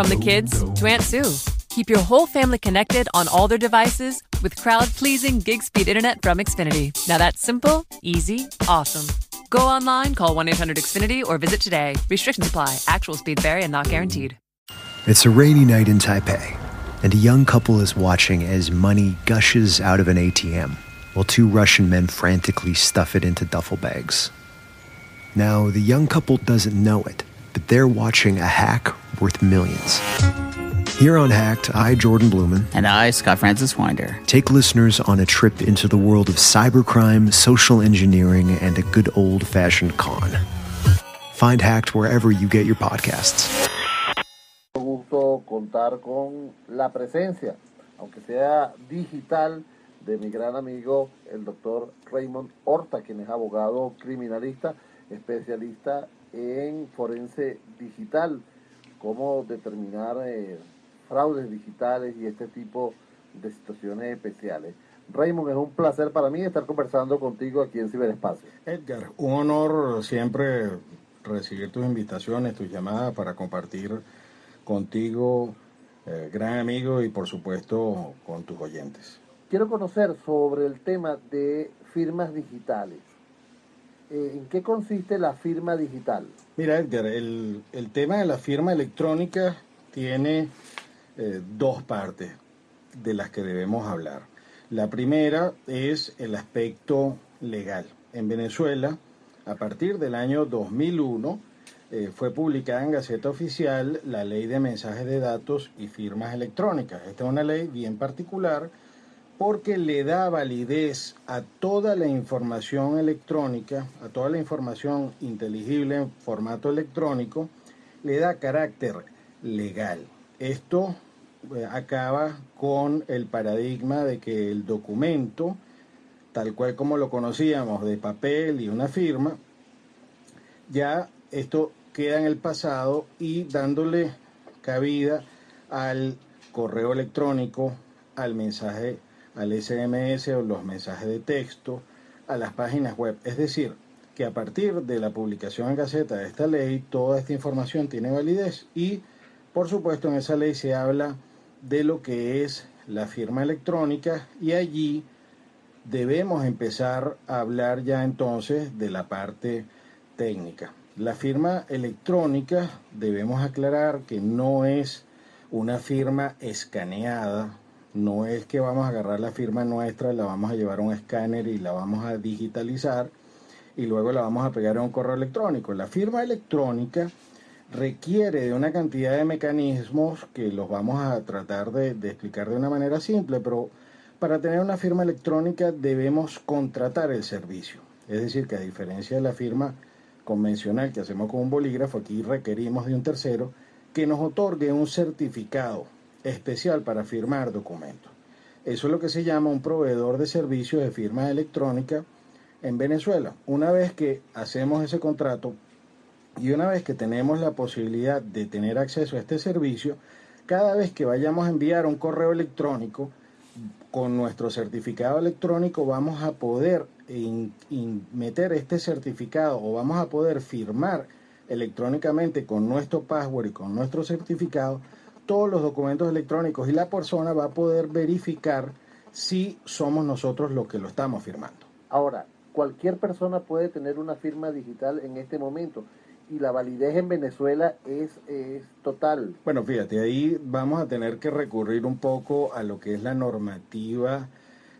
From the kids to Aunt Sue. Keep your whole family connected on all their devices with crowd pleasing gig speed internet from Xfinity. Now that's simple, easy, awesome. Go online, call 1 800 Xfinity, or visit today. Restrictions apply. Actual speed vary and not guaranteed. It's a rainy night in Taipei, and a young couple is watching as money gushes out of an ATM while two Russian men frantically stuff it into duffel bags. Now, the young couple doesn't know it, but they're watching a hack worth millions. Here on Hacked, I, Jordan Blumen, And I, Scott Francis Winder. take listeners on a trip into the world of cybercrime, social engineering, and a good old fashioned con. Find Hacked wherever you get your podcasts. gusto contar con la presencia, aunque sea digital, de mi gran amigo, el doctor Raymond Horta, quien es abogado criminalista, especialista en forense digital, cómo determinar eh, fraudes digitales y este tipo de situaciones especiales. Raymond, es un placer para mí estar conversando contigo aquí en Ciberespacio. Edgar, un honor siempre recibir tus invitaciones, tus llamadas para compartir contigo, eh, gran amigo, y por supuesto con tus oyentes. Quiero conocer sobre el tema de firmas digitales. Eh, ¿En qué consiste la firma digital? Mira, Edgar, el, el tema de la firma electrónica tiene eh, dos partes de las que debemos hablar. La primera es el aspecto legal. En Venezuela, a partir del año 2001, eh, fue publicada en Gaceta Oficial la Ley de Mensajes de Datos y Firmas Electrónicas. Esta es una ley bien particular porque le da validez a toda la información electrónica, a toda la información inteligible en formato electrónico, le da carácter legal. Esto eh, acaba con el paradigma de que el documento, tal cual como lo conocíamos, de papel y una firma, ya esto queda en el pasado y dándole cabida al correo electrónico, al mensaje, al SMS o los mensajes de texto, a las páginas web. Es decir, que a partir de la publicación en Gaceta de esta ley, toda esta información tiene validez y, por supuesto, en esa ley se habla de lo que es la firma electrónica y allí debemos empezar a hablar ya entonces de la parte técnica. La firma electrónica debemos aclarar que no es una firma escaneada, no es que vamos a agarrar la firma nuestra, la vamos a llevar a un escáner y la vamos a digitalizar y luego la vamos a pegar en un correo electrónico. La firma electrónica requiere de una cantidad de mecanismos que los vamos a tratar de, de, explicar de una manera simple, pero para tener una firma electrónica debemos contratar el servicio. Es decir, que a diferencia de la firma convencional que hacemos con un bolígrafo, aquí requerimos de un tercero que nos otorgue un certificado especial para firmar documentos. Eso es lo que se llama un proveedor de servicios de firma electrónica en Venezuela. Una vez que hacemos ese contrato y una vez que tenemos la posibilidad de tener acceso a este servicio, cada vez que vayamos a enviar un correo electrónico con nuestro certificado electrónico vamos a poder meter este certificado o vamos a poder firmar electrónicamente con nuestro password y con nuestro certificado todos los documentos electrónicos y la persona va a poder verificar si somos nosotros los que lo estamos firmando. Ahora, cualquier persona puede tener una firma digital en este momento y la validez en Venezuela es, es, total. Bueno, fíjate, ahí vamos a tener que recurrir un poco a lo que es la normativa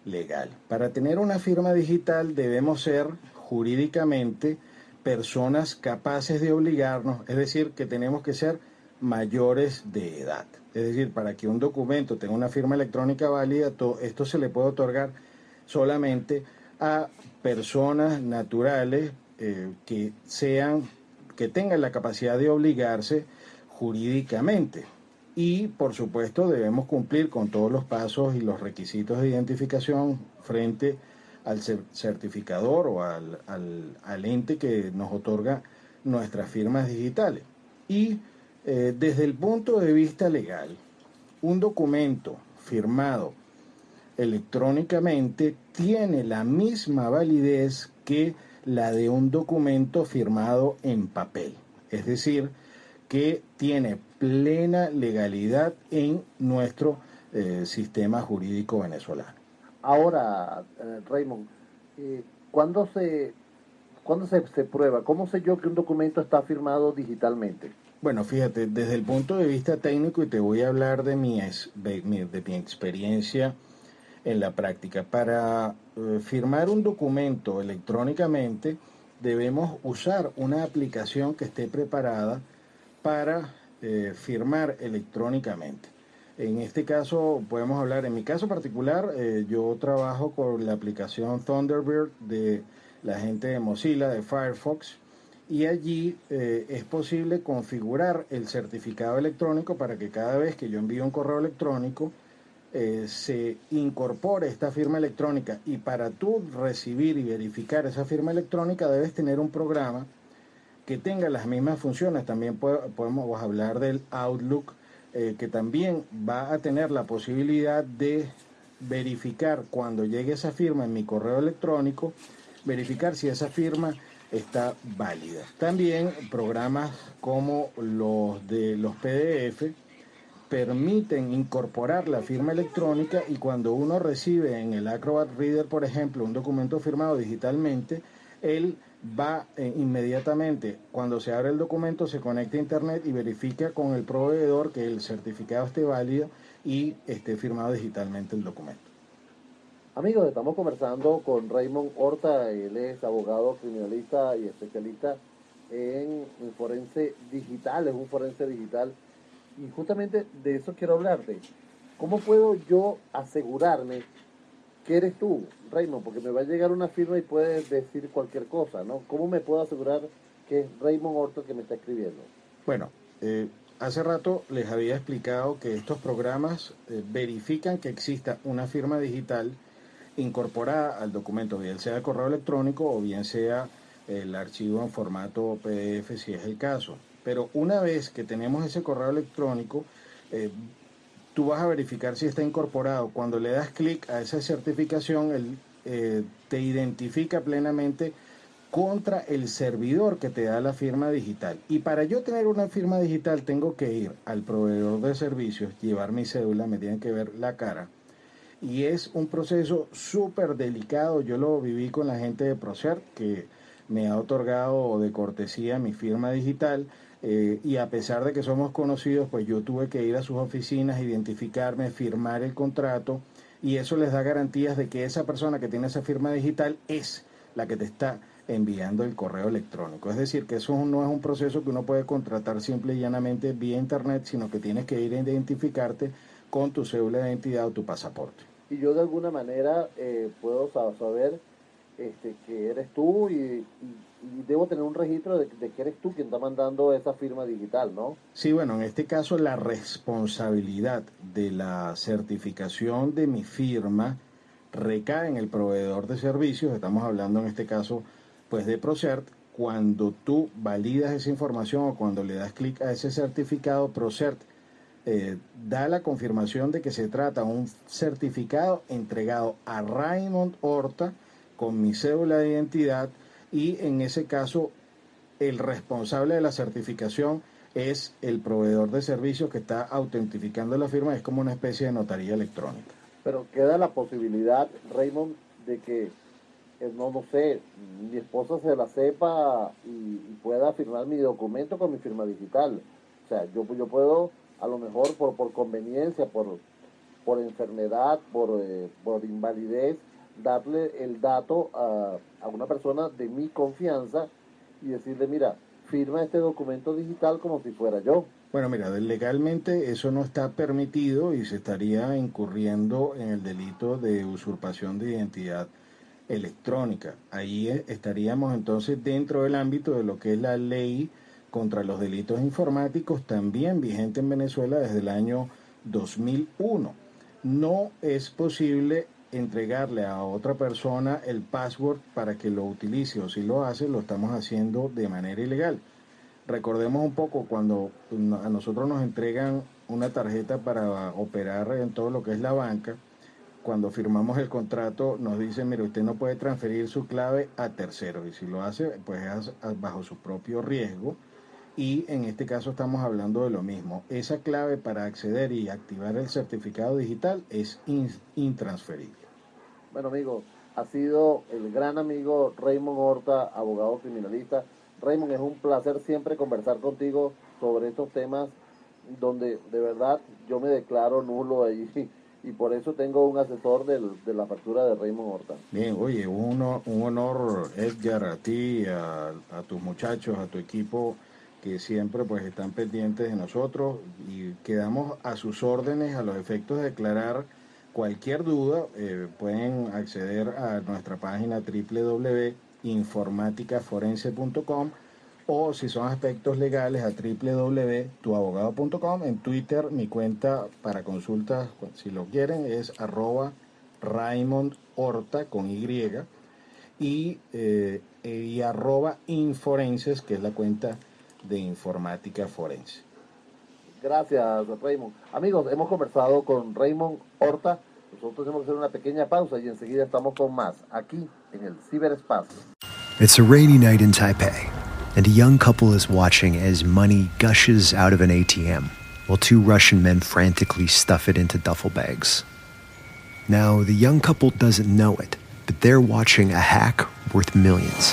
legal. Para tener una firma digital debemos ser jurídicamente personas capaces de obligarnos, es decir, que tenemos que ser mayores de edad. Es decir, para que un documento tenga una firma electrónica válida, esto se le puede otorgar solamente a personas naturales eh, que sean que tengan la capacidad de obligarse jurídicamente. Y por supuesto debemos cumplir con todos los pasos y los requisitos de identificación frente al certificador o al, al ente que nos otorga nuestras firmas digitales. Y eh, desde el punto de vista legal, un documento firmado electrónicamente tiene la misma validez que la de un documento firmado en papel. Es decir, que tiene plena legalidad en nuestro eh, sistema jurídico venezolano. Ahora, eh, Raymond, ¿cuándo, se, ¿cuándo se prueba? ¿Cómo sé yo que un documento está firmado digitalmente? Bueno, fíjate, desde el punto de vista técnico, y te voy a hablar de mi, de mi, experiencia en la práctica, para eh, firmar un documento electrónicamente debemos usar una aplicación que esté preparada para eh, firmar electrónicamente. En este caso podemos hablar, en mi caso particular, eh, yo trabajo con la aplicación Thunderbird de la gente de Mozilla, de Firefox, y allí eh, es posible configurar el certificado electrónico para que cada vez que yo envío un correo electrónico eh, se incorpore esta firma electrónica y para tú recibir y verificar esa firma electrónica debes tener un programa que tenga las mismas funciones. También podemos hablar del Outlook eh, que también va a tener la posibilidad de verificar cuando llegue esa firma en mi correo electrónico, verificar si esa firma está válida. También programas como los de los PDF permiten incorporar la firma electrónica y cuando uno recibe en el Acrobat Reader, por ejemplo, un documento firmado digitalmente, él va eh, inmediatamente, cuando se abre el documento, se conecta a Internet y verifica con el proveedor que el certificado esté válido y esté firmado digitalmente el documento. Amigos, estamos conversando con Raymond Horta, él es abogado criminalista y especialista en, forense digital, es un forense digital. Y justamente de eso quiero hablarte. ¿Cómo puedo yo asegurarme que eres tú, Raymond? Porque me va a llegar una firma y puedes decir cualquier cosa, ¿no? ¿Cómo me puedo asegurar que es Raymond Horta que me está escribiendo? Bueno, eh, hace rato les había explicado que estos programas eh, verifican que exista una firma digital incorporada al documento, bien sea correo electrónico o bien sea el archivo en formato PDF si es el caso. Pero una vez que tenemos ese correo electrónico, eh, tú vas a verificar si está incorporado. Cuando le das clic a esa certificación, él eh, te identifica plenamente contra el servidor que te da la firma digital. Y para yo tener una firma digital tengo que ir al proveedor de servicios, llevar mi cédula, me tienen que ver la cara y es un proceso súper delicado. Yo lo viví con la gente de Procer, que me ha otorgado de cortesía mi firma digital. Eh, y a pesar de que somos conocidos, pues yo tuve que ir a sus oficinas, identificarme, firmar el contrato y eso les da garantías de que esa persona que tiene esa firma digital es la que te está enviando el correo electrónico. Es decir, que eso no es un proceso que uno puede contratar simple y llanamente vía internet, sino que tienes que ir a identificarte con tu cédula de identidad o tu pasaporte y yo de alguna manera eh, puedo saber este, que eres tú y, debo tener un registro de, que eres tú quien está mandando esa firma digital, ¿no? Sí, bueno, en este caso la responsabilidad de la certificación de mi firma recae en el proveedor de servicios, estamos hablando en este caso pues de Procert, cuando tú validas esa información o cuando le das clic a ese certificado, Procert eh, da la confirmación de que se trata un certificado entregado a Raymond Horta con mi cédula de identidad y en ese caso el responsable de la certificación es el proveedor de servicios que está autentificando la firma, es como una especie de notaría electrónica. Pero queda la posibilidad, Raymond, de que, eh, no, no sé, mi esposa se la sepa y, pueda firmar mi documento con mi firma digital. O sea, yo, yo puedo a lo mejor por, por conveniencia, por, por enfermedad, por, eh, por invalidez, darle el dato a, a una persona de mi confianza y decirle, mira, firma este documento digital como si fuera yo. Bueno, mira, legalmente eso no está permitido y se estaría incurriendo en el delito de usurpación de identidad electrónica. Ahí eh, estaríamos entonces dentro del ámbito de lo que es la ley contra los delitos informáticos, también vigente en Venezuela desde el año 2001. No es posible entregarle a otra persona el password para que lo utilice o si lo hace lo estamos haciendo de manera ilegal. Recordemos un poco cuando a nosotros nos entregan una tarjeta para operar en todo lo que es la banca, cuando firmamos el contrato nos dicen, mire, usted no puede transferir su clave a terceros y si lo hace, pues es bajo su propio riesgo y en este caso estamos hablando de lo mismo. Esa clave para acceder y activar el certificado digital es intransferible. Bueno amigos, ha sido el gran amigo Raymond Horta, abogado criminalista. Raymond, es un placer siempre conversar contigo sobre estos temas donde de verdad yo me declaro nulo ahí y por eso tengo un asesor de la factura de Raymond Horta. Bien, oye, un honor, un honor Edgar, a ti, a, a tus muchachos, a tu equipo que siempre pues están pendientes de nosotros y quedamos a sus órdenes a los efectos de declarar cualquier duda. Eh, pueden acceder a nuestra página www.informaticaforense.com o si son aspectos legales a www.tuabogado.com. En Twitter mi cuenta para consultas, si lo quieren, es arroba Raymond Horta con Y y, eh, y arroba Inforenses, que es la cuenta de informática forense. Gracias, Raymond. Amigos, hemos conversado con Raymond Horta. Nosotros tenemos que hacer una pequeña pausa y enseguida estamos con más aquí en el ciberespacio. It's a rainy night in Taipei, and a young couple is watching as money gushes out of an ATM while two Russian men frantically stuff it into duffel bags. Now, the young couple doesn't know it, but they're watching a hack worth millions.